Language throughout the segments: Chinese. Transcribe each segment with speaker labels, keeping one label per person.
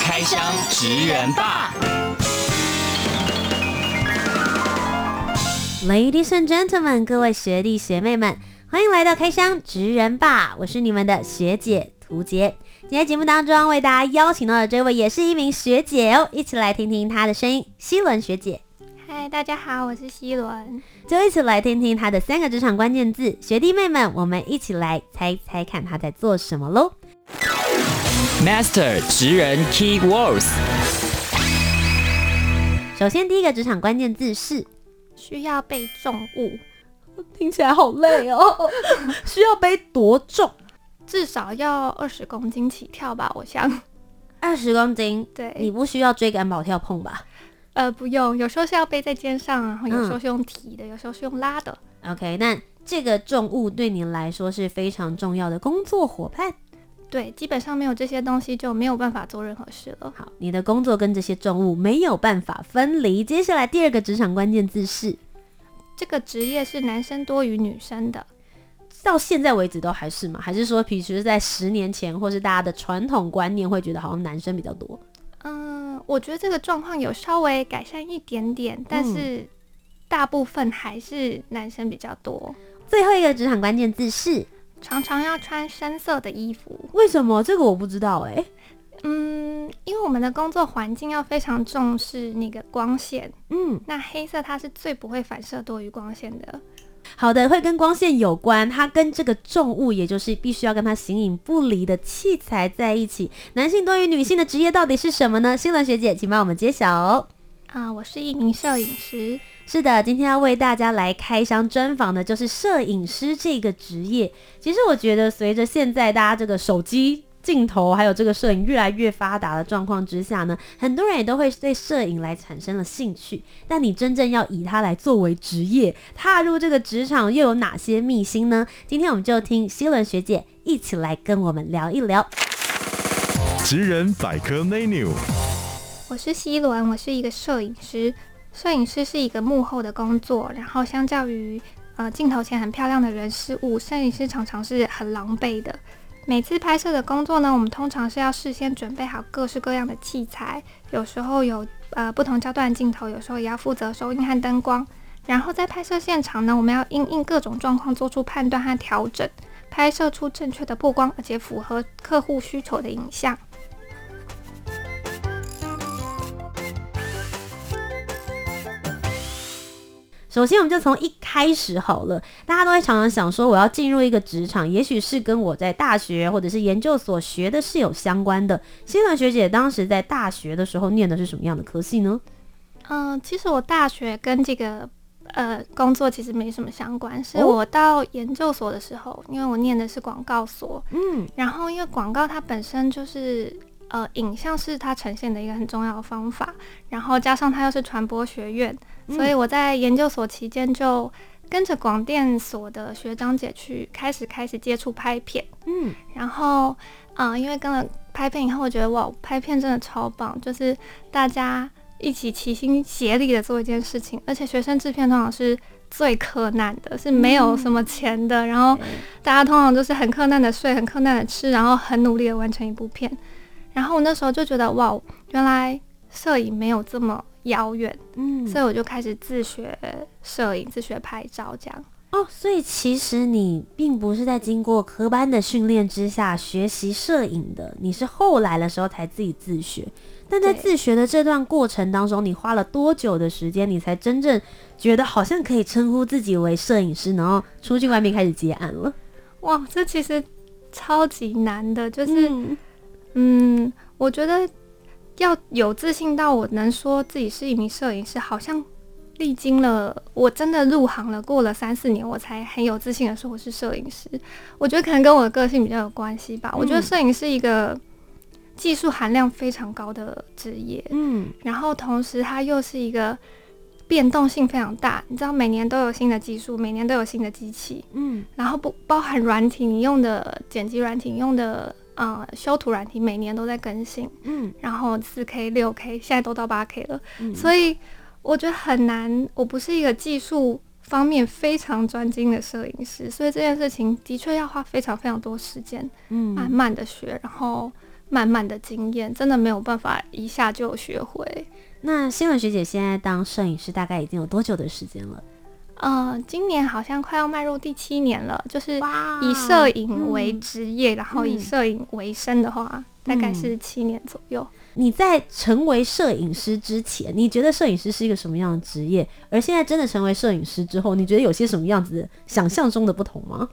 Speaker 1: 开箱职人吧
Speaker 2: ，Ladies and gentlemen，各位学弟学妹们，欢迎来到开箱职人吧，我是你们的学姐涂洁。今天节目当中为大家邀请到的这位也是一名学姐哦，一起来听听她的声音，希伦学姐。
Speaker 3: 嗨，大家好，我是希伦，
Speaker 2: 就一起来听听她的三个职场关键字，学弟妹们，我们一起来猜猜看她在做什么喽。
Speaker 1: Master 职人 Key Words。
Speaker 2: 首先，第一个职场关键字是
Speaker 3: 需要背重物，
Speaker 2: 听起来好累哦。需要背多重？
Speaker 3: 至少要二十公斤起跳吧，我想。
Speaker 2: 二十公斤？
Speaker 3: 对。
Speaker 2: 你不需要追赶跑跳碰吧？
Speaker 3: 呃，不用。有时候是要背在肩上，然后有时候是用提的，嗯、有时候是用拉的。
Speaker 2: OK，那这个重物对你来说是非常重要的工作伙伴。
Speaker 3: 对，基本上没有这些东西就没有办法做任何事了。
Speaker 2: 好，你的工作跟这些重物没有办法分离。接下来第二个职场关键字是，
Speaker 3: 这个职业是男生多于女生的，
Speaker 2: 到现在为止都还是吗？还是说，平时在十年前，或是大家的传统观念会觉得好像男生比较多？
Speaker 3: 嗯，我觉得这个状况有稍微改善一点点，但是大部分还是男生比较多。
Speaker 2: 最后一个职场关键字是。
Speaker 3: 常常要穿深色的衣服，
Speaker 2: 为什么？这个我不知道哎、欸。
Speaker 3: 嗯，因为我们的工作环境要非常重视那个光线。嗯，那黑色它是最不会反射多余光线的。
Speaker 2: 好的，会跟光线有关，它跟这个重物，也就是必须要跟它形影不离的器材在一起。男性多于女性的职业到底是什么呢？新伦学姐，请帮我们揭晓哦。
Speaker 3: 啊，我是一名摄影师。
Speaker 2: 是的，今天要为大家来开箱专访的就是摄影师这个职业。其实我觉得，随着现在大家这个手机镜头还有这个摄影越来越发达的状况之下呢，很多人也都会对摄影来产生了兴趣。但你真正要以它来作为职业，踏入这个职场又有哪些秘辛呢？今天我们就听希伦学姐一起来跟我们聊一聊。
Speaker 4: 职人百科 menu，
Speaker 3: 我是希伦，我是一个摄影师。摄影师是一个幕后的工作，然后相较于呃镜头前很漂亮的人事物，摄影师常常是很狼狈的。每次拍摄的工作呢，我们通常是要事先准备好各式各样的器材，有时候有呃不同焦段镜头，有时候也要负责收音和灯光。然后在拍摄现场呢，我们要因应各种状况做出判断和调整，拍摄出正确的曝光而且符合客户需求的影像。
Speaker 2: 首先，我们就从一开始好了。大家都会常常想说，我要进入一个职场，也许是跟我在大学或者是研究所学的是有相关的。希伦学姐当时在大学的时候念的是什么样的科系呢？
Speaker 3: 嗯、呃，其实我大学跟这个呃工作其实没什么相关。是我到研究所的时候，因为我念的是广告所，嗯，然后因为广告它本身就是呃影像是它呈现的一个很重要的方法，然后加上它又是传播学院。所以我在研究所期间就跟着广电所的学长姐去开始开始接触拍片，嗯，然后啊、呃，因为跟了拍片以后，我觉得哇，拍片真的超棒，就是大家一起齐心协力的做一件事情，而且学生制片通常是最困难的，是没有什么钱的，然后大家通常都是很困难的睡，很困难的吃，然后很努力的完成一部片。然后我那时候就觉得哇，原来摄影没有这么。遥远，嗯，所以我就开始自学摄影，自学拍照，这样。
Speaker 2: 哦，所以其实你并不是在经过科班的训练之下学习摄影的，你是后来的时候才自己自学。但在自学的这段过程当中，你花了多久的时间，你才真正觉得好像可以称呼自己为摄影师，然后出去外面开始接案了？
Speaker 3: 哇，这其实超级难的，就是，嗯，嗯，我觉得。要有自信到我能说自己是一名摄影师，好像历经了我真的入行了，过了三四年，我才很有自信的说我是摄影师。我觉得可能跟我的个性比较有关系吧。我觉得摄影是一个技术含量非常高的职业，
Speaker 2: 嗯，
Speaker 3: 然后同时它又是一个变动性非常大，你知道每年都有新的技术，每年都有新的机器，
Speaker 2: 嗯，
Speaker 3: 然后不包含软体，你用的剪辑软体，你用的呃修图软体，每年都在更新，
Speaker 2: 嗯，
Speaker 3: 然后四 K、六 K，现在都到八 K 了，
Speaker 2: 嗯，
Speaker 3: 所以我觉得很难。我不是一个技术方面非常专精的摄影师，所以这件事情的确要花非常非常多时间，
Speaker 2: 嗯，
Speaker 3: 慢慢的学，然后。慢慢的经验，真的没有办法一下就学会。
Speaker 2: 那新闻学姐现在当摄影师大概已经有多久的时间了？
Speaker 3: 呃，今年好像快要迈入第七年了，就是以摄影为职业，嗯、然后以摄影为生的话，嗯、大概是七年左右。
Speaker 2: 你在成为摄影师之前，你觉得摄影师是一个什么样的职业？而现在真的成为摄影师之后，你觉得有些什么样子想象中的不同吗？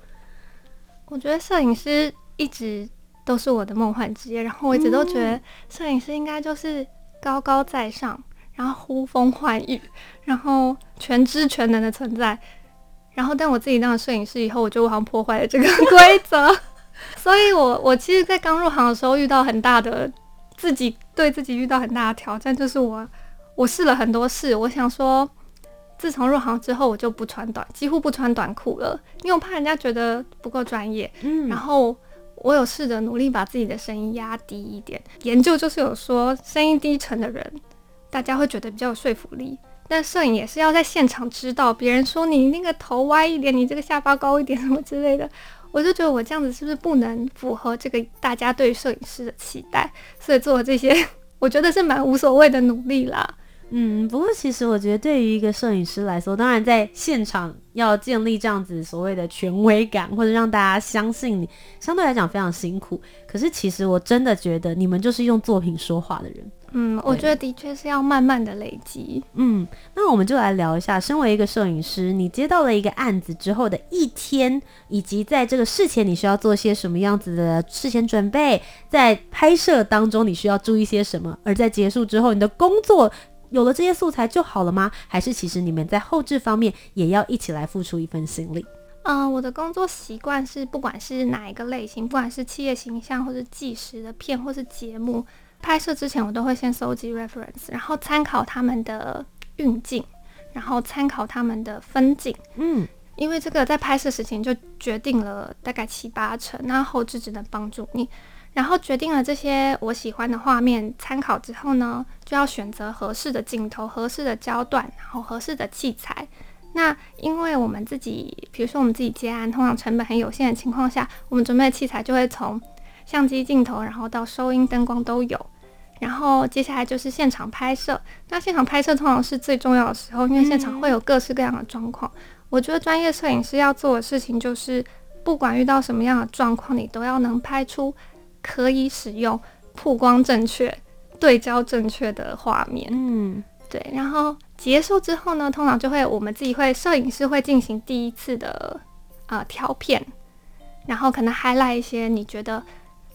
Speaker 3: 我觉得摄影师一直。都是我的梦幻职业，然后我一直都觉得摄影师应该就是高高在上，然后呼风唤雨，然后全知全能的存在。然后，但我自己当了摄影师以后，我就好像破坏了这个 规则。所以我我其实，在刚入行的时候遇到很大的自己对自己遇到很大的挑战，就是我我试了很多事。我想说，自从入行之后，我就不穿短，几乎不穿短裤了，因为我怕人家觉得不够专业。嗯，然后。我有试着努力把自己的声音压低一点，研究就是有说声音低沉的人，大家会觉得比较有说服力。但摄影也是要在现场知道，别人说你那个头歪一点，你这个下巴高一点什么之类的，我就觉得我这样子是不是不能符合这个大家对摄影师的期待？所以做这些，我觉得是蛮无所谓的努力啦。
Speaker 2: 嗯，不过其实我觉得，对于一个摄影师来说，当然在现场要建立这样子所谓的权威感，或者让大家相信你，相对来讲非常辛苦。可是其实我真的觉得，你们就是用作品说话的人。
Speaker 3: 嗯，我觉得的确是要慢慢的累积。
Speaker 2: 嗯，那我们就来聊一下，身为一个摄影师，你接到了一个案子之后的一天，以及在这个事前你需要做些什么样子的事前准备，在拍摄当中你需要注意些什么，而在结束之后，你的工作。有了这些素材就好了吗？还是其实你们在后置方面也要一起来付出一份心力？
Speaker 3: 嗯、呃，我的工作习惯是，不管是哪一个类型，不管是企业形象，或是纪实的片，或是节目拍摄之前，我都会先搜集 reference，然后参考他们的运镜，然后参考他们的分镜。嗯，因为这个在拍摄时前就决定了大概七八成，那后置只能帮助你。然后决定了这些我喜欢的画面，参考之后呢，就要选择合适的镜头、合适的焦段，然后合适的器材。那因为我们自己，比如说我们自己接案，通常成本很有限的情况下，我们准备的器材就会从相机镜头，然后到收音、灯光都有。然后接下来就是现场拍摄。那现场拍摄通常是最重要的时候，因为现场会有各式各样的状况。我觉得专业摄影师要做的事情就是，不管遇到什么样的状况，你都要能拍出。可以使用曝光正确、对焦正确的画面。嗯，对。然后结束之后呢，通常就会我们自己会摄影师会进行第一次的呃调片，然后可能 highlight 一些你觉得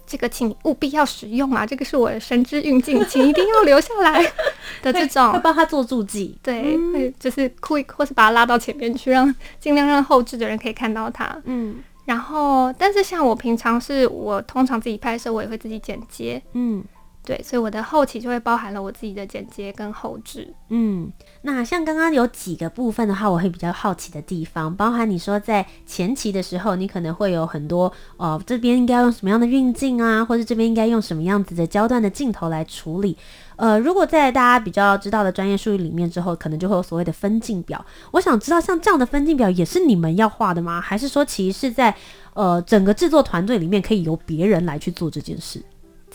Speaker 3: 这个请你务必要使用啊，这个是我的神之运镜，请一定要留下来 的这种，
Speaker 2: 会帮他做注记。
Speaker 3: 对，嗯、会就是 quick 或是把他拉到前面去，让尽量让后置的人可以看到他。嗯。然后，但是像我平常是我通常自己拍摄，我也会自己剪接，嗯，对，所以我的后期就会包含了我自己的剪接跟后制，
Speaker 2: 嗯，那像刚刚有几个部分的话，我会比较好奇的地方，包含你说在前期的时候，你可能会有很多，呃，这边应该用什么样的运镜啊，或者这边应该用什么样子的焦段的镜头来处理。呃，如果在大家比较知道的专业术语里面之后，可能就会有所谓的分镜表。我想知道，像这样的分镜表也是你们要画的吗？还是说，其实是在呃整个制作团队里面可以由别人来去做这件事？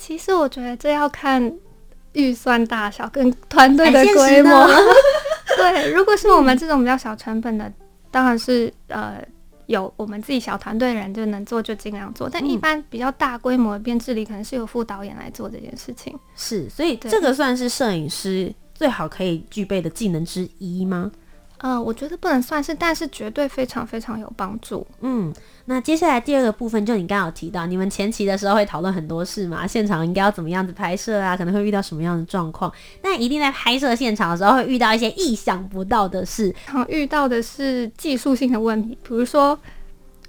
Speaker 3: 其实我觉得这要看预算大小跟团队的规模。对，如果是我们这种比较小成本的，嗯、当然是呃。有我们自己小团队的人就能做，就尽量做。但一般比较大规模的编制里，可能是由副导演来做这件事情。
Speaker 2: 是，所以这个算是摄影师最好可以具备的技能之一吗？
Speaker 3: 呃，我觉得不能算是，但是绝对非常非常有帮助。
Speaker 2: 嗯，那接下来第二个部分，就你刚刚有提到，你们前期的时候会讨论很多事嘛？现场应该要怎么样子拍摄啊？可能会遇到什么样的状况？但一定在拍摄现场的时候会遇到一些意想不到的事。
Speaker 3: 好，遇到的是技术性的问题，比如说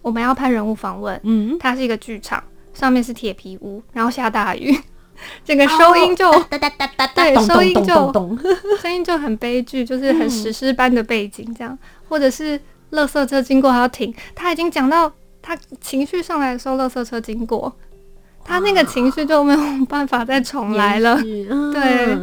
Speaker 3: 我们要拍人物访问，嗯，它是一个剧场，上面是铁皮屋，然后下大雨。整个收音就
Speaker 2: 哒哒哒哒
Speaker 3: 对，收音就声 音就很悲剧，就是很史诗般的背景这样，或者是垃圾车经过还要停，他已经讲到他情绪上来的时候，垃圾车经过，他那个情绪就没有办法再重来了，对。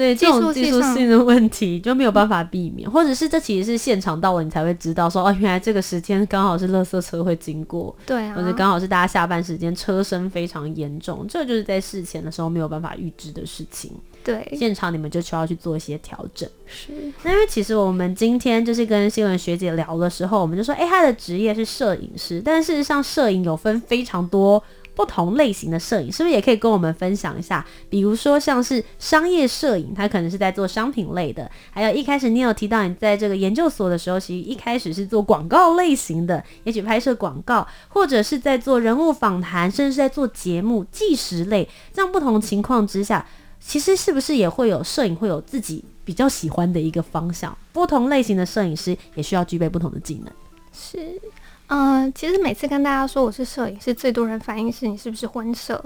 Speaker 2: 所以这种技术性的问题就没有办法避免，或者是这其实是现场到了你才会知道说哦，原来这个时间刚好是垃圾车会经过，
Speaker 3: 对啊，
Speaker 2: 或者刚好是大家下班时间车声非常严重，这就是在事前的时候没有办法预知的事情。
Speaker 3: 对，
Speaker 2: 现场你们就需要去做一些调整。
Speaker 3: 是，
Speaker 2: 那因为其实我们今天就是跟新闻学姐聊的时候，我们就说，哎，她的职业是摄影师，但事实上摄影有分非常多。不同类型的摄影是不是也可以跟我们分享一下？比如说像是商业摄影，它可能是在做商品类的；还有一开始你有提到你在这个研究所的时候，其实一开始是做广告类型的，也许拍摄广告，或者是在做人物访谈，甚至是在做节目纪实类。这样不同情况之下，其实是不是也会有摄影会有自己比较喜欢的一个方向？不同类型的摄影师也需要具备不同的技能。
Speaker 3: 是。嗯、呃，其实每次跟大家说我是摄影师，最多人反映是你是不是婚摄？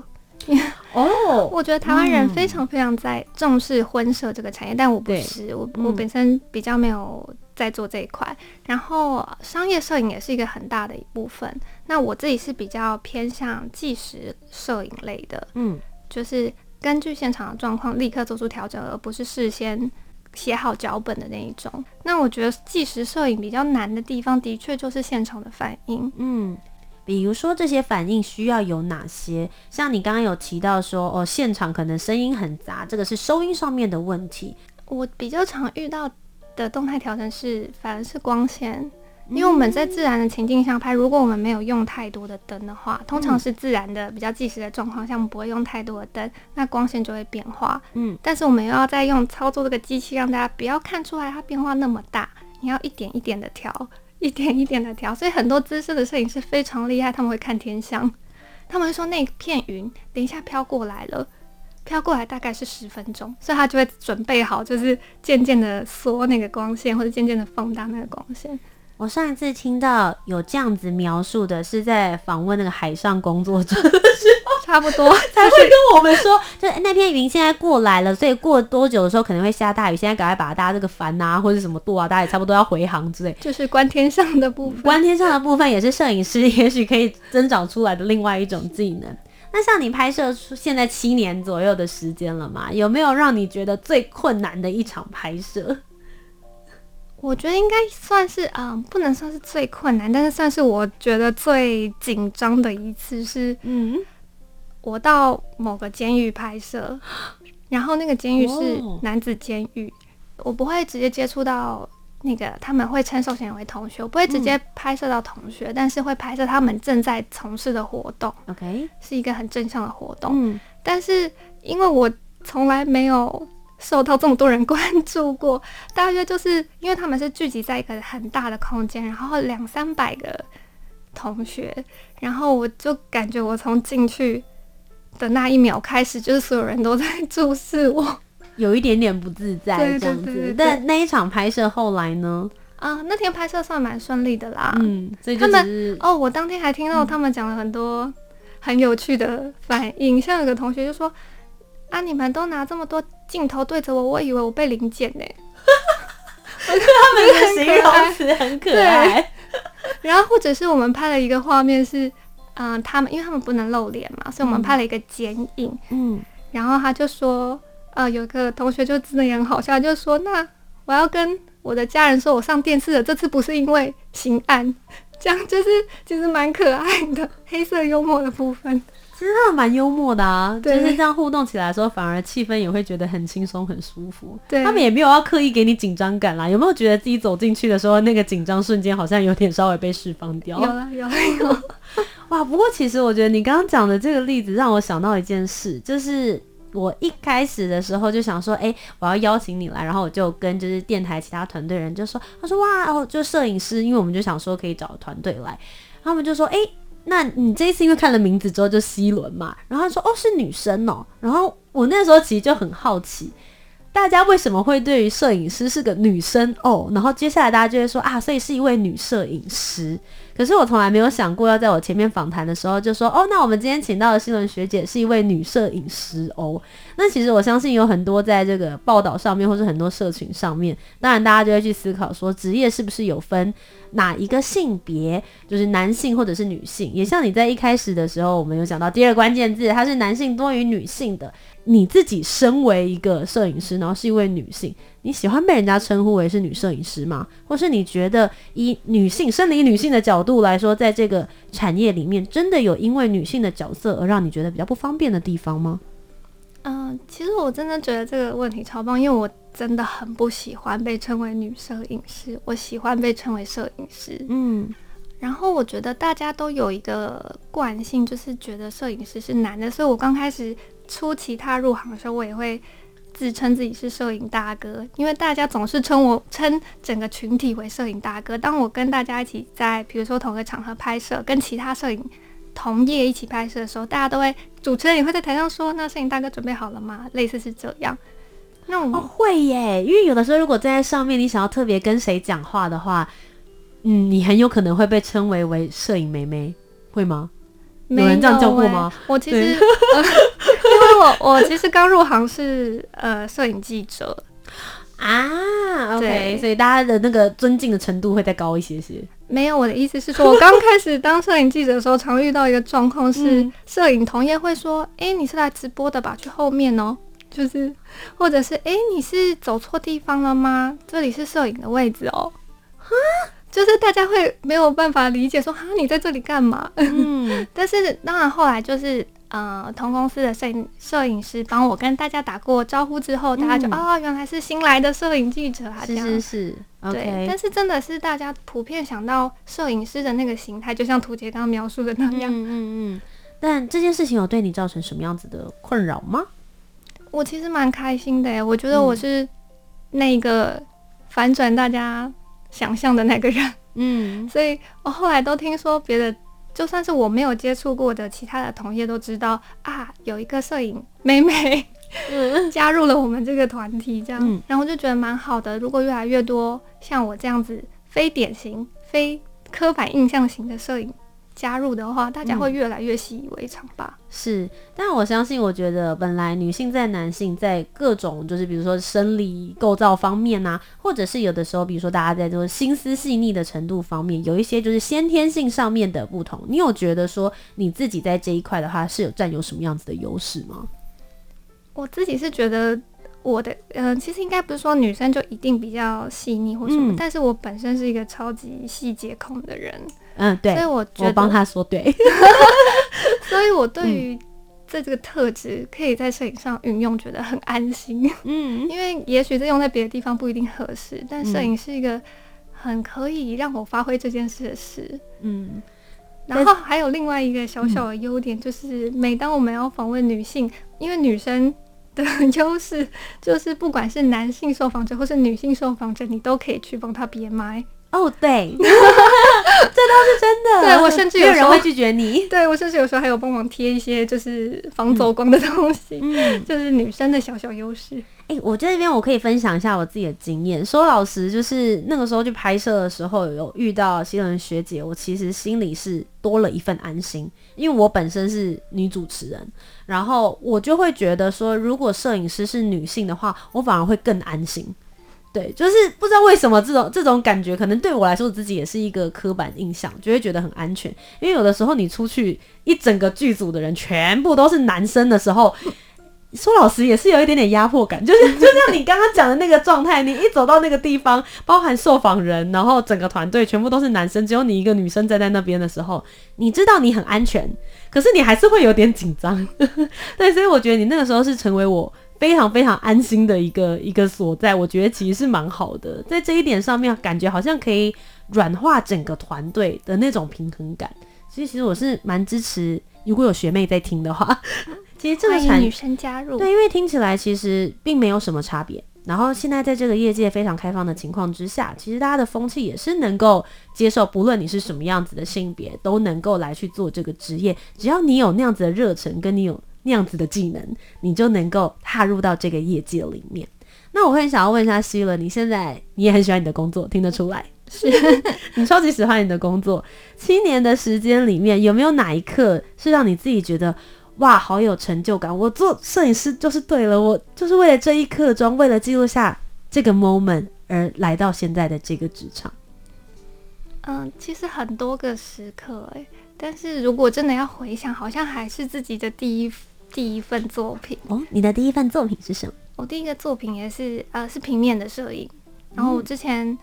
Speaker 2: 哦、oh,
Speaker 3: 我觉得台湾人非常非常在重视婚摄这个产业，嗯、但我不是，我我本身比较没有在做这一块。然后商业摄影也是一个很大的一部分。那我自己是比较偏向纪实摄影类的，嗯，就是根据现场的状况立刻做出调整，而不是事先。写好脚本的那一种，那我觉得即时摄影比较难的地方，的确就是现场的反应。
Speaker 2: 嗯，比如说这些反应需要有哪些？像你刚刚有提到说，哦，现场可能声音很杂，这个是收音上面的问题。
Speaker 3: 我比较常遇到的动态调整是，反而是光线。因为我们在自然的情境下拍，如果我们没有用太多的灯的话，通常是自然的比较即时的状况下，我们不会用太多的灯，那光线就会变化。嗯，但是我们又要再用操作这个机器，让大家不要看出来它变化那么大，你要一点一点的调，一点一点的调。所以很多资深的摄影师非常厉害，他们会看天象，他们会说那片云等一下飘过来了，飘过来大概是十分钟，所以他就会准备好，就是渐渐的缩那个光线，或者渐渐的放大那个光线。
Speaker 2: 我上一次听到有这样子描述的，是在访问那个海上工作者的时候，
Speaker 3: 差不多
Speaker 2: 才会跟我们说，就那片云现在过来了，所以过多久的时候可能会下大雨，现在赶快把大家这个帆啊或者什么舵啊，大家也差不多要回航之类。
Speaker 3: 就是观天上的部分，
Speaker 2: 观天上的部分也是摄影师也许可以增长出来的另外一种技能。那像你拍摄出现在七年左右的时间了嘛？有没有让你觉得最困难的一场拍摄？
Speaker 3: 我觉得应该算是，嗯，不能算是最困难，但是算是我觉得最紧张的一次是，嗯，我到某个监狱拍摄，然后那个监狱是男子监狱，我不会直接接触到那个，他们会称受刑人为同学，我不会直接拍摄到同学，但是会拍摄他们正在从事的活动，OK，是一个很正向的活动，嗯，但是因为我从来没有。受到这么多人关注过，大约就是因为他们是聚集在一个很大的空间，然后两三百个同学，然后我就感觉我从进去的那一秒开始，就是所有人都在 注视我，
Speaker 2: 有一点点不自在这样子。但那一场拍摄后来呢？
Speaker 3: 啊，那天拍摄算蛮顺利的啦。
Speaker 2: 嗯，所以
Speaker 3: 他们哦，我当天还听到他们讲了很多很有趣的反应，嗯、像有个同学就说。啊！你们都拿这么多镜头对着我，我以为我被临检呢。
Speaker 2: 我觉得他们的形容词很可爱。
Speaker 3: 然后或者是我们拍了一个画面是，嗯、呃，他们因为他们不能露脸嘛，所以我们拍了一个剪影。嗯。然后他就说，呃，有个同学就真的也很好笑，就说：“那我要跟我的家人说，我上电视了，这次不是因为刑案。”这样就是其实蛮可爱的黑色幽默的部分。
Speaker 2: 其实他们蛮幽默的啊，就是这样互动起来的时候，反而气氛也会觉得很轻松、很舒服。对，他们也没有要刻意给你紧张感啦。有没有觉得自己走进去的时候，那个紧张瞬间好像有点稍微被释放掉？
Speaker 3: 有了，有了，有了。
Speaker 2: 哇！不过其实我觉得你刚刚讲的这个例子让我想到一件事，就是我一开始的时候就想说，哎、欸，我要邀请你来，然后我就跟就是电台其他团队人就说，他说哇，哦，就摄影师，因为我们就想说可以找团队来，他们就说，哎、欸。那你这一次因为看了名字之后就 C 轮嘛，然后他说哦是女生哦，然后我那时候其实就很好奇，大家为什么会对于摄影师是个女生哦，然后接下来大家就会说啊，所以是一位女摄影师，可是我从来没有想过要在我前面访谈的时候就说，哦，那我们今天请到的新闻学姐是一位女摄影师哦。那其实我相信有很多在这个报道上面，或是很多社群上面，当然大家就会去思考说，职业是不是有分哪一个性别，就是男性或者是女性？也像你在一开始的时候，我们有讲到第二关键字，它是男性多于女性的。你自己身为一个摄影师，然后是一位女性，你喜欢被人家称呼为是女摄影师吗？或是你觉得以女性、生理女性的角度来说，在这个产业里面，真的有因为女性的角色而让你觉得比较不方便的地方吗？
Speaker 3: 嗯、呃，其实我真的觉得这个问题超棒，因为我真的很不喜欢被称为女摄影师，我喜欢被称为摄影师。嗯，然后我觉得大家都有一个惯性，就是觉得摄影师是男的，所以我刚开始。初期踏入行的时候，我也会自称自己是摄影大哥，因为大家总是称我称整个群体为摄影大哥。当我跟大家一起在比如说同一个场合拍摄，跟其他摄影同业一起拍摄的时候，大家都会主持人也会在台上说：“那摄影大哥准备好了吗？”类似是这样。那我、
Speaker 2: 哦、会耶，因为有的时候如果站在上面，你想要特别跟谁讲话的话，嗯，你很有可能会被称为为摄影妹妹，会吗？有人这样叫过吗？
Speaker 3: 欸、我其实，呃、因 为我我其实刚入行是呃摄影记者
Speaker 2: 啊，OK，所以大家的那个尊敬的程度会再高一些些。
Speaker 3: 没有，我的意思是说，我刚开始当摄影记者的时候，常遇到一个状况是，摄影同业会说：“哎、嗯欸，你是来直播的吧？去后面哦。”就是，或者是：“哎、欸，你是走错地方了吗？这里是摄影的位置哦。”就是大家会没有办法理解说，哈，你在这里干嘛？嗯，但是当然后来就是呃，同公司的摄影摄影师帮我跟大家打过招呼之后，大家就啊、原来是新来的摄影记者啊，这样
Speaker 2: 是是是，
Speaker 3: 对。
Speaker 2: Okay
Speaker 3: 但是真的是大家普遍想到摄影师的那个形态，就像图杰刚刚描述的那样，嗯
Speaker 2: 嗯嗯。但这件事情有对你造成什么样子的困扰吗？
Speaker 3: 我其实蛮开心的耶，我觉得我是那个反转大家。想象的那个人，嗯，所以我后来都听说别的，就算是我没有接触过的其他的同业都知道啊，有一个摄影妹妹，嗯，加入了我们这个团体，这样，嗯，然后就觉得蛮好的。如果越来越多像我这样子非典型、非刻板印象型的摄影。加入的话，大家会越来越习以为常吧？
Speaker 2: 嗯、是，但我相信，我觉得本来女性在男性在各种就是比如说生理构造方面啊，或者是有的时候，比如说大家在这个心思细腻的程度方面，有一些就是先天性上面的不同。你有觉得说你自己在这一块的话是有占有什么样子的优势吗？
Speaker 3: 我自己是觉得我的，嗯、呃，其实应该不是说女生就一定比较细腻或什么，嗯、但是我本身是一个超级细节控的人。
Speaker 2: 嗯，对，
Speaker 3: 所以我觉得
Speaker 2: 我帮他说对，
Speaker 3: 所以我对于在这个特质可以在摄影上运用，觉得很安心。嗯，因为也许这用在别的地方不一定合适，但摄影是一个很可以让我发挥这件事的事。嗯，然后还有另外一个小小的优点，就是每当我们要访问女性，因为女生的 优势就是不管是男性受访者或是女性受访者，你都可以去帮他别麦。
Speaker 2: 哦，对，这倒是真的。
Speaker 3: 对，我甚至有，
Speaker 2: 有人会拒绝你。
Speaker 3: 对，我甚至有时候还有帮忙贴一些就是防走光的东西，嗯，就是女生的小小优势。
Speaker 2: 哎、我这边我可以分享一下我自己的经验。说老实，就是那个时候去拍摄的时候，有遇到希伦学姐，我其实心里是多了一份安心，因为我本身是女主持人，然后我就会觉得说，如果摄影师是女性的话，我反而会更安心。对，就是不知道为什么这种这种感觉，可能对我来说，我自己也是一个刻板印象，就会觉得很安全。因为有的时候你出去一整个剧组的人全部都是男生的时候，说老实也是有一点点压迫感。就是就像你刚刚讲的那个状态，你一走到那个地方，包含受访人，然后整个团队全部都是男生，只有你一个女生站在那边的时候，你知道你很安全，可是你还是会有点紧张。对，所以我觉得你那个时候是成为我。非常非常安心的一个一个所在，我觉得其实是蛮好的，在这一点上面，感觉好像可以软化整个团队的那种平衡感。所以其实我是蛮支持，如果有学妹在听的话，其实这个产
Speaker 3: 女生加入，
Speaker 2: 对，因为听起来其实并没有什么差别。然后现在在这个业界非常开放的情况之下，其实大家的风气也是能够接受，不论你是什么样子的性别，都能够来去做这个职业，只要你有那样子的热忱，跟你有。那样子的技能，你就能够踏入到这个业界里面。那我会想要问一下希伦，你现在你也很喜欢你的工作，听得出来。
Speaker 3: 是
Speaker 2: 你超级喜欢你的工作。七年的时间里面，有没有哪一刻是让你自己觉得哇，好有成就感？我做摄影师就是对了，我就是为了这一刻钟，为了记录下这个 moment 而来到现在的这个职场。
Speaker 3: 嗯，其实很多个时刻哎，但是如果真的要回想，好像还是自己的第一第一份作品
Speaker 2: 哦。你的第一份作品是什么？
Speaker 3: 我第一个作品也是呃是平面的摄影，然后我之前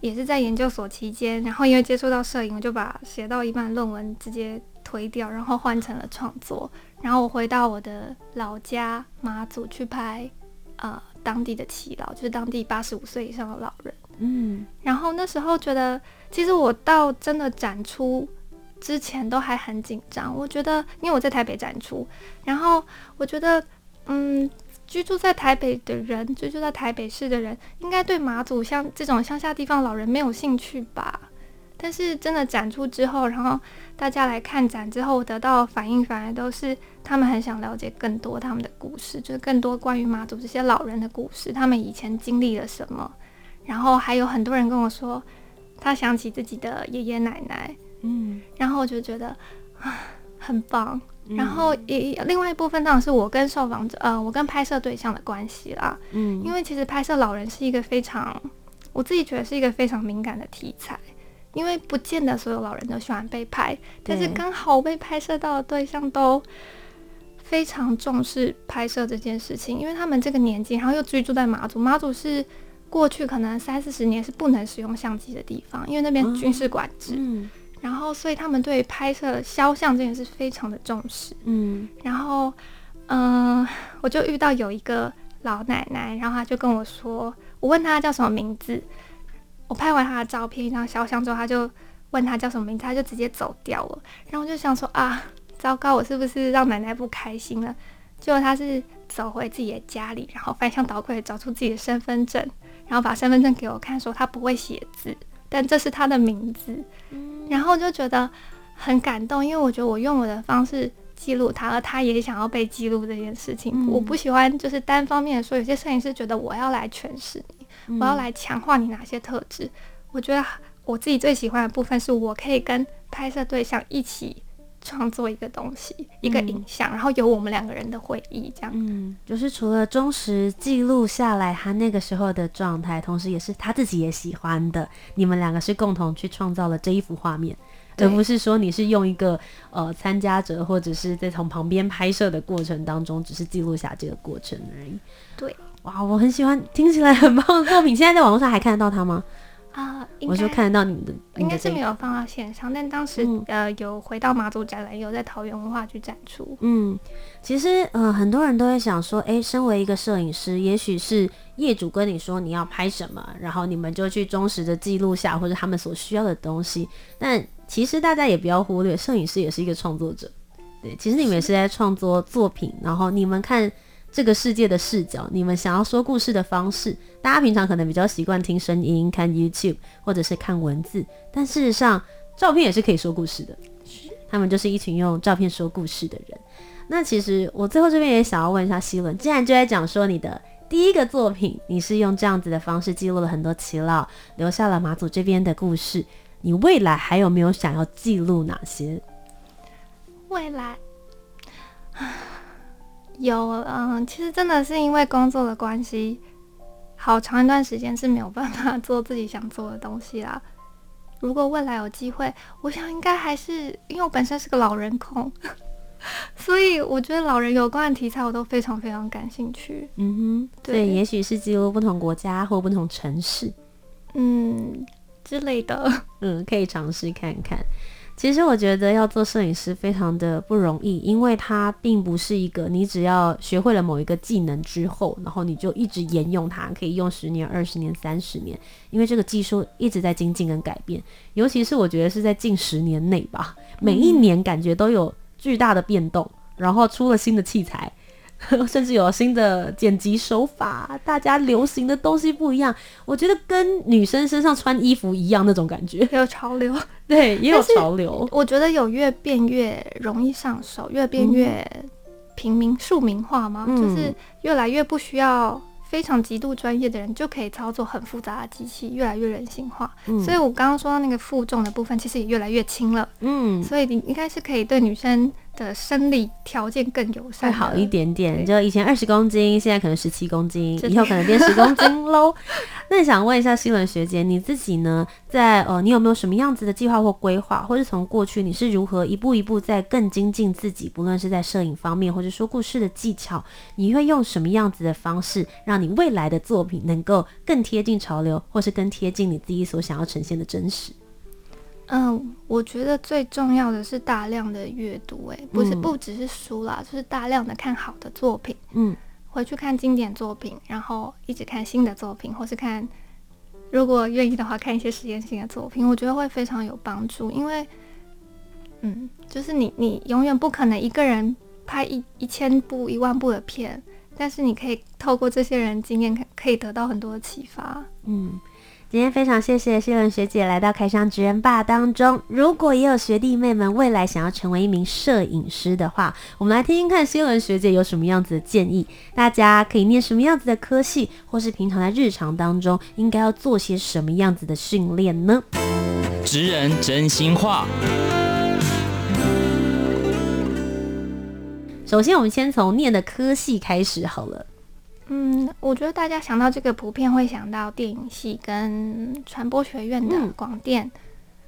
Speaker 3: 也是在研究所期间，然后因为接触到摄影，我就把写到一半论文直接推掉，然后换成了创作。然后我回到我的老家马祖去拍呃当地的耆老，就是当地八十五岁以上的老人。嗯，然后那时候觉得，其实我到真的展出之前都还很紧张。我觉得，因为我在台北展出，然后我觉得，嗯。居住在台北的人，居住在台北市的人，应该对马祖像这种乡下地方老人没有兴趣吧？但是真的展出之后，然后大家来看展之后，得到反应反而都是他们很想了解更多他们的故事，就是更多关于马祖这些老人的故事，他们以前经历了什么。然后还有很多人跟我说，他想起自己的爷爷奶奶，嗯，然后我就觉得啊，很棒。然后也另外一部分当然是我跟受访者，呃，我跟拍摄对象的关系啦。嗯，因为其实拍摄老人是一个非常，我自己觉得是一个非常敏感的题材，因为不见得所有老人都喜欢被拍，但是刚好被拍摄到的对象都非常重视拍摄这件事情，因为他们这个年纪，然后又居住在马祖，马祖是过去可能三四十年是不能使用相机的地方，因为那边军事管制。嗯。嗯然后，所以他们对拍摄肖像这件事非常的重视。嗯，然后，嗯、呃，我就遇到有一个老奶奶，然后她就跟我说，我问她叫什么名字，我拍完他的照片一张肖像之后，他就问他叫什么名字，他就直接走掉了。然后我就想说啊，糟糕，我是不是让奶奶不开心了？结果他是走回自己的家里，然后翻箱倒柜找出自己的身份证，然后把身份证给我看，说他不会写字。但这是他的名字，然后就觉得很感动，因为我觉得我用我的方式记录他，而他也想要被记录这件事情。嗯、我不喜欢就是单方面的说，有些摄影师觉得我要来诠释你，嗯、我要来强化你哪些特质。我觉得我自己最喜欢的部分是我可以跟拍摄对象一起。创作一个东西，一个影像，嗯、然后有我们两个人的回忆，这样。嗯，
Speaker 2: 就是除了忠实记录下来他那个时候的状态，同时也是他自己也喜欢的。你们两个是共同去创造了这一幅画面，而不是说你是用一个呃参加者或者是在从旁边拍摄的过程当中，只是记录下这个过程而已。
Speaker 3: 对，
Speaker 2: 哇，我很喜欢，听起来很棒的作品。现在在网络上还看得到它吗？
Speaker 3: 啊，
Speaker 2: 我就看得到你们的，
Speaker 3: 应该是没有放到线上，但当时、嗯、呃有回到马祖展览，有在桃园文化局展出。
Speaker 2: 嗯，其实呃很多人都会想说，哎、欸，身为一个摄影师，也许是业主跟你说你要拍什么，然后你们就去忠实的记录下或者他们所需要的东西。但其实大家也不要忽略，摄影师也是一个创作者。对，其实你们也是在创作作品，然后你们看。这个世界的视角，你们想要说故事的方式，大家平常可能比较习惯听声音、看 YouTube 或者是看文字，但事实上，照片也是可以说故事的。他们就是一群用照片说故事的人。那其实我最后这边也想要问一下希伦，既然就在讲说你的第一个作品，你是用这样子的方式记录了很多耆老，留下了马祖这边的故事，你未来还有没有想要记录哪些？
Speaker 3: 未来。有，嗯，其实真的是因为工作的关系，好长一段时间是没有办法 做自己想做的东西啦。如果未来有机会，我想应该还是因为我本身是个老人控，所以我觉得老人有关的题材我都非常非常感兴趣。嗯哼，
Speaker 2: 对，也许是记录不同国家或不同城市，
Speaker 3: 嗯之类的，
Speaker 2: 嗯，可以尝试看看。其实我觉得要做摄影师非常的不容易，因为它并不是一个你只要学会了某一个技能之后，然后你就一直沿用它，可以用十年、二十年、三十年，因为这个技术一直在精进跟改变。尤其是我觉得是在近十年内吧，每一年感觉都有巨大的变动，然后出了新的器材。甚至有新的剪辑手法，大家流行的东西不一样。我觉得跟女生身上穿衣服一样那种感觉，
Speaker 3: 有潮流，
Speaker 2: 对，也有潮流。
Speaker 3: 我觉得有越变越容易上手，越变越平民庶民化吗？嗯、就是越来越不需要非常极度专业的人就可以操作很复杂的机器，越来越人性化。
Speaker 2: 嗯、
Speaker 3: 所以我刚刚说到那个负重的部分，其实也越来越轻了。
Speaker 2: 嗯，
Speaker 3: 所以你应该是可以对女生的生理条件更友善，
Speaker 2: 会好一点
Speaker 3: 点。
Speaker 2: 就以前二十公斤，现在可能十七公斤，以后可能变十公斤喽。那想问一下希伦学姐，你自己呢，在呃，你有没有什么样子的计划或规划，或是从过去你是如何一步一步在更精进自己，不论是在摄影方面，或者说故事的技巧，你会用什么样子的方式，让你未来的作品能够更贴近潮流，或是更贴近你自己所想要呈现的真实？
Speaker 3: 嗯，我觉得最重要的是大量的阅读，哎，不是不只是书啦，就是大量的看好的作品，
Speaker 2: 嗯，
Speaker 3: 回去看经典作品，然后一直看新的作品，或是看，如果愿意的话，看一些实验性的作品，我觉得会非常有帮助，因为，嗯，就是你你永远不可能一个人拍一一千部一万部的片，但是你可以透过这些人经验，可可以得到很多的启发，
Speaker 2: 嗯。今天非常谢谢希伦学姐来到开箱职人吧当中。如果也有学弟妹们未来想要成为一名摄影师的话，我们来听听看希伦学姐有什么样子的建议。大家可以念什么样子的科系，或是平常在日常当中应该要做些什么样子的训练呢？
Speaker 1: 职人真心话。
Speaker 2: 首先，我们先从念的科系开始好了。
Speaker 3: 嗯，我觉得大家想到这个，普遍会想到电影系跟传播学院的广电。嗯、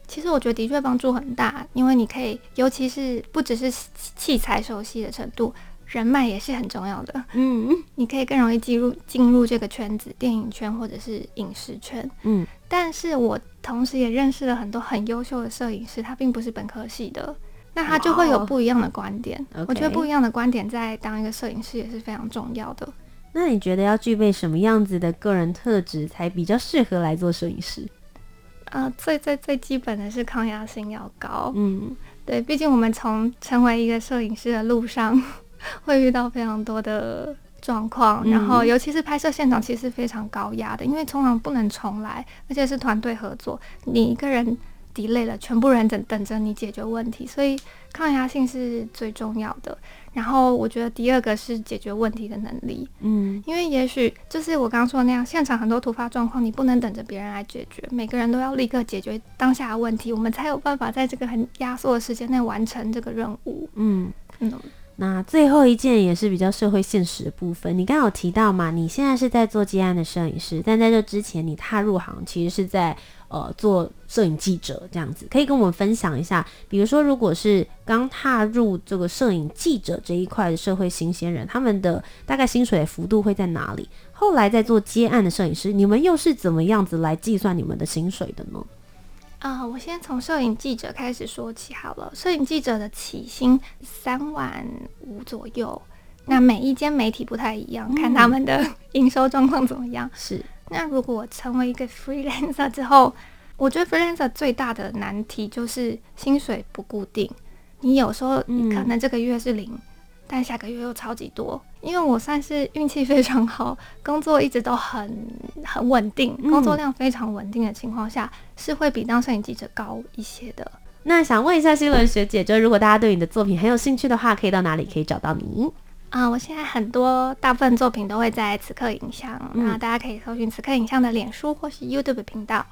Speaker 3: 其实我觉得的确帮助很大，因为你可以，尤其是不只是器材熟悉的程度，人脉也是很重要的。嗯，你可以更容易进入进入这个圈子，电影圈或者是影视圈。嗯，但是我同时也认识了很多很优秀的摄影师，他并不是本科系的，那他就会有不一样的观点。我觉得不一样的观点在当一个摄影师也是非常重要的。
Speaker 2: 那你觉得要具备什么样子的个人特质才比较适合来做摄影师？
Speaker 3: 呃，最最最基本的是抗压性要高。嗯，对，毕竟我们从成为一个摄影师的路上，会遇到非常多的状况，嗯、然后尤其是拍摄现场，其实非常高压的，因为通常不能重来，而且是团队合作，你一个人 delay 了，全部人等等着你解决问题，所以抗压性是最重要的。然后我觉得第二个是解决问题的能力，嗯，因为也许就是我刚刚说的那样，现场很多突发状况，你不能等着别人来解决，每个人都要立刻解决当下的问题，我们才有办法在这个很压缩的时间内完成这个任务。嗯嗯。
Speaker 2: 那最后一件也是比较社会现实的部分，你刚有提到嘛，你现在是在做接案的摄影师，但在这之前你踏入行其实是在。呃，做摄影记者这样子，可以跟我们分享一下。比如说，如果是刚踏入这个摄影记者这一块的社会新鲜人，他们的大概薪水幅度会在哪里？后来在做接案的摄影师，你们又是怎么样子来计算你们的薪水的呢？
Speaker 3: 啊、呃，我先从摄影记者开始说起好了。摄影记者的起薪三万五左右，那每一间媒体不太一样，嗯、看他们的营收状况怎么样。
Speaker 2: 是。
Speaker 3: 那如果我成为一个 freelancer 之后，我觉得 freelancer 最大的难题就是薪水不固定。你有时候你可能这个月是零，嗯、但下个月又超级多。因为我算是运气非常好，工作一直都很很稳定，工作量非常稳定的情况下，嗯、是会比当摄影记者高一些的。
Speaker 2: 那想问一下新伦学姐，就如果大家对你的作品很有兴趣的话，可以到哪里可以找到你？
Speaker 3: 啊、呃，我现在很多大部分作品都会在此刻影像，那、嗯、大家可以搜寻此刻影像的脸书或是 YouTube 频道。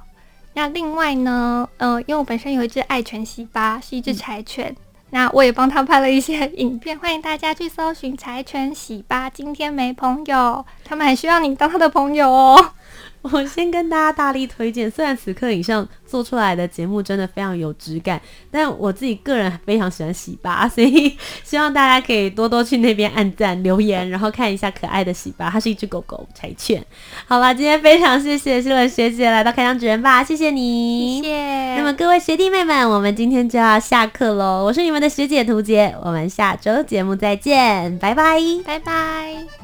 Speaker 3: 那另外呢，呃，因为我本身有一只爱犬西巴，是一只柴犬，嗯、那我也帮他拍了一些影片，欢迎大家去搜寻柴犬喜巴。今天没朋友，他们还需要你当他的朋友哦。
Speaker 2: 我先跟大家大力推荐，虽然此刻影像做出来的节目真的非常有质感，但我自己个人非常喜欢喜巴，所以希望大家可以多多去那边按赞、留言，然后看一下可爱的喜巴，它是一只狗狗柴犬。好啦，今天非常谢谢希伦学姐来到开箱主人吧，谢谢你，谢谢。各位学弟妹们，我们今天就要下课喽，我是你们的学姐图杰，我们下周节目再见，拜拜，
Speaker 3: 拜拜。